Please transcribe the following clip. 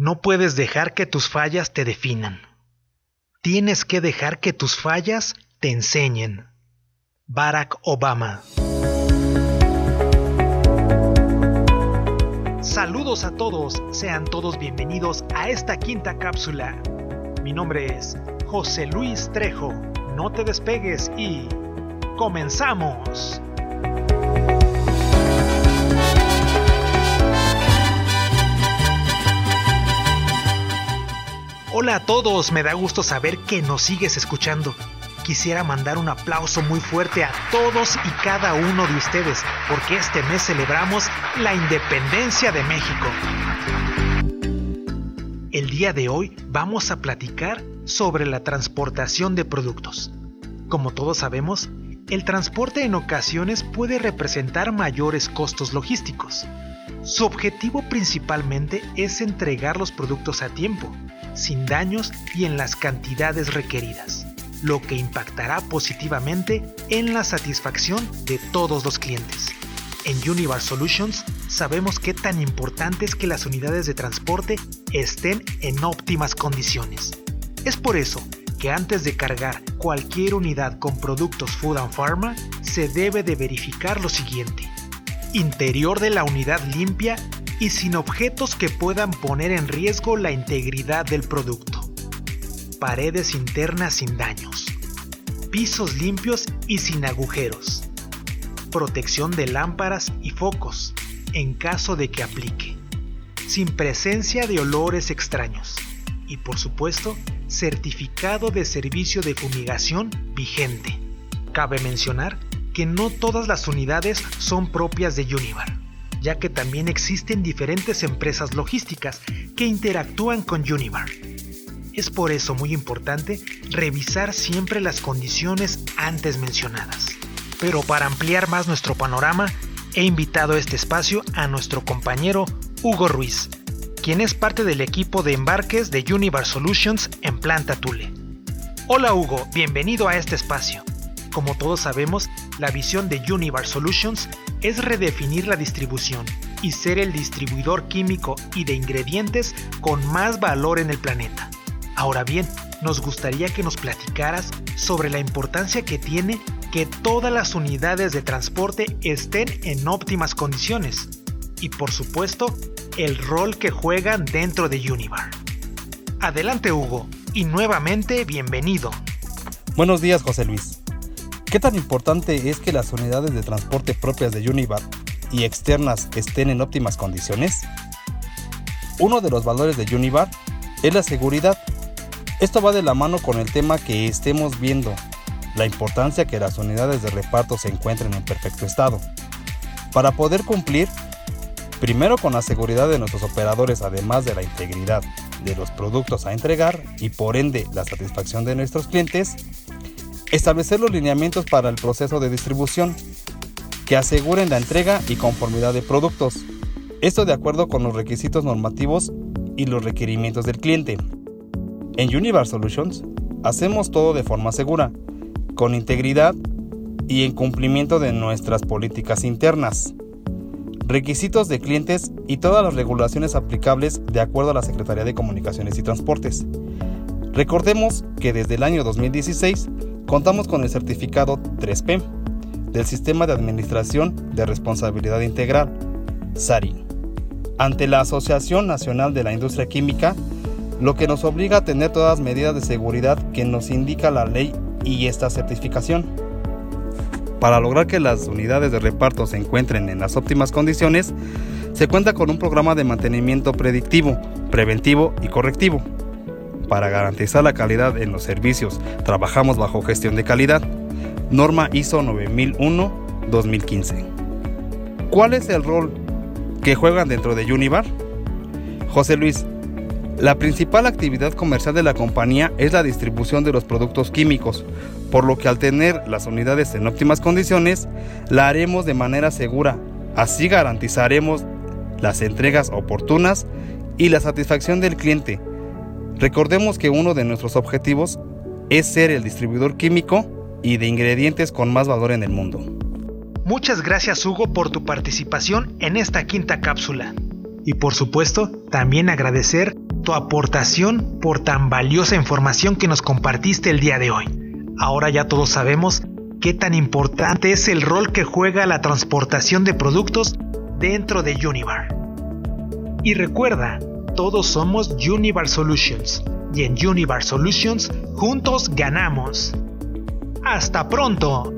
No puedes dejar que tus fallas te definan. Tienes que dejar que tus fallas te enseñen. Barack Obama. Saludos a todos, sean todos bienvenidos a esta quinta cápsula. Mi nombre es José Luis Trejo. No te despegues y comenzamos. Hola a todos, me da gusto saber que nos sigues escuchando. Quisiera mandar un aplauso muy fuerte a todos y cada uno de ustedes, porque este mes celebramos la independencia de México. El día de hoy vamos a platicar sobre la transportación de productos. Como todos sabemos, el transporte en ocasiones puede representar mayores costos logísticos. Su objetivo principalmente es entregar los productos a tiempo, sin daños y en las cantidades requeridas, lo que impactará positivamente en la satisfacción de todos los clientes. En Univar Solutions sabemos qué tan importante es que las unidades de transporte estén en óptimas condiciones. Es por eso que antes de cargar cualquier unidad con productos Food and Pharma, se debe de verificar lo siguiente. Interior de la unidad limpia y sin objetos que puedan poner en riesgo la integridad del producto. Paredes internas sin daños. Pisos limpios y sin agujeros. Protección de lámparas y focos, en caso de que aplique. Sin presencia de olores extraños. Y por supuesto, certificado de servicio de fumigación vigente. Cabe mencionar que no todas las unidades son propias de Univar ya que también existen diferentes empresas logísticas que interactúan con Univar. Es por eso muy importante revisar siempre las condiciones antes mencionadas. Pero para ampliar más nuestro panorama, he invitado a este espacio a nuestro compañero Hugo Ruiz, quien es parte del equipo de embarques de Univar Solutions en Planta Tule. Hola Hugo, bienvenido a este espacio. Como todos sabemos, la visión de Univar Solutions es redefinir la distribución y ser el distribuidor químico y de ingredientes con más valor en el planeta. Ahora bien, nos gustaría que nos platicaras sobre la importancia que tiene que todas las unidades de transporte estén en óptimas condiciones y por supuesto el rol que juegan dentro de Univar. Adelante Hugo y nuevamente bienvenido. Buenos días José Luis. ¿Qué tan importante es que las unidades de transporte propias de Univar y externas estén en óptimas condiciones? Uno de los valores de Univar es la seguridad. Esto va de la mano con el tema que estemos viendo, la importancia que las unidades de reparto se encuentren en perfecto estado. Para poder cumplir, primero con la seguridad de nuestros operadores, además de la integridad de los productos a entregar y por ende la satisfacción de nuestros clientes, Establecer los lineamientos para el proceso de distribución que aseguren la entrega y conformidad de productos. Esto de acuerdo con los requisitos normativos y los requerimientos del cliente. En Univar Solutions hacemos todo de forma segura, con integridad y en cumplimiento de nuestras políticas internas, requisitos de clientes y todas las regulaciones aplicables de acuerdo a la Secretaría de Comunicaciones y Transportes. Recordemos que desde el año 2016 contamos con el certificado 3P del Sistema de Administración de Responsabilidad Integral, SARI, ante la Asociación Nacional de la Industria Química, lo que nos obliga a tener todas las medidas de seguridad que nos indica la ley y esta certificación. Para lograr que las unidades de reparto se encuentren en las óptimas condiciones, se cuenta con un programa de mantenimiento predictivo, preventivo y correctivo, para garantizar la calidad en los servicios, trabajamos bajo gestión de calidad. Norma ISO 9001-2015. ¿Cuál es el rol que juegan dentro de Univar? José Luis, la principal actividad comercial de la compañía es la distribución de los productos químicos, por lo que al tener las unidades en óptimas condiciones, la haremos de manera segura. Así garantizaremos las entregas oportunas y la satisfacción del cliente, Recordemos que uno de nuestros objetivos es ser el distribuidor químico y de ingredientes con más valor en el mundo. Muchas gracias Hugo por tu participación en esta quinta cápsula. Y por supuesto, también agradecer tu aportación por tan valiosa información que nos compartiste el día de hoy. Ahora ya todos sabemos qué tan importante es el rol que juega la transportación de productos dentro de Univar. Y recuerda todos somos Universe Solutions y en Universe Solutions juntos ganamos. ¡Hasta pronto!